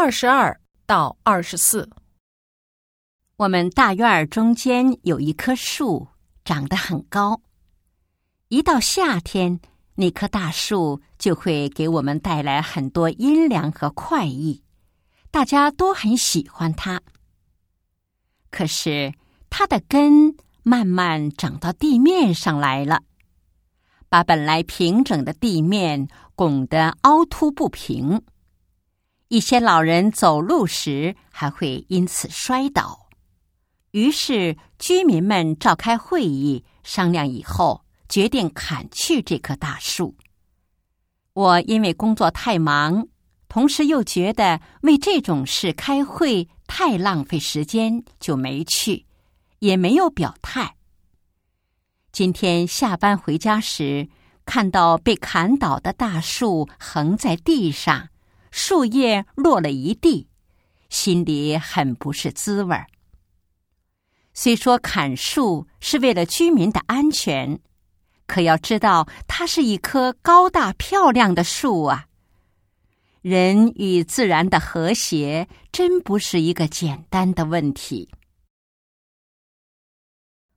二十二到二十四。我们大院儿中间有一棵树，长得很高。一到夏天，那棵大树就会给我们带来很多阴凉和快意，大家都很喜欢它。可是它的根慢慢长到地面上来了，把本来平整的地面拱得凹凸不平。一些老人走路时还会因此摔倒。于是居民们召开会议商量，以后决定砍去这棵大树。我因为工作太忙，同时又觉得为这种事开会太浪费时间，就没去，也没有表态。今天下班回家时，看到被砍倒的大树横在地上。树叶落了一地，心里很不是滋味儿。虽说砍树是为了居民的安全，可要知道它是一棵高大漂亮的树啊！人与自然的和谐，真不是一个简单的问题。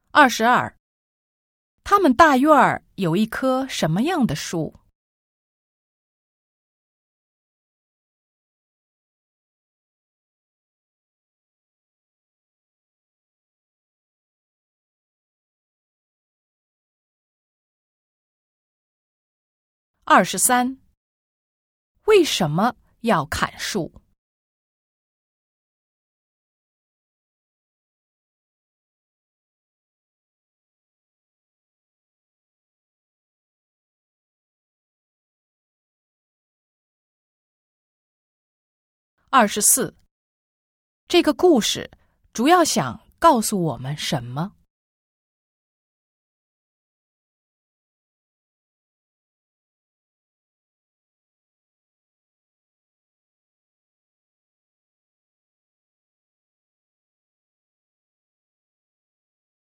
二十二，他们大院儿有一棵什么样的树？二十三，为什么要砍树？二十四，这个故事主要想告诉我们什么？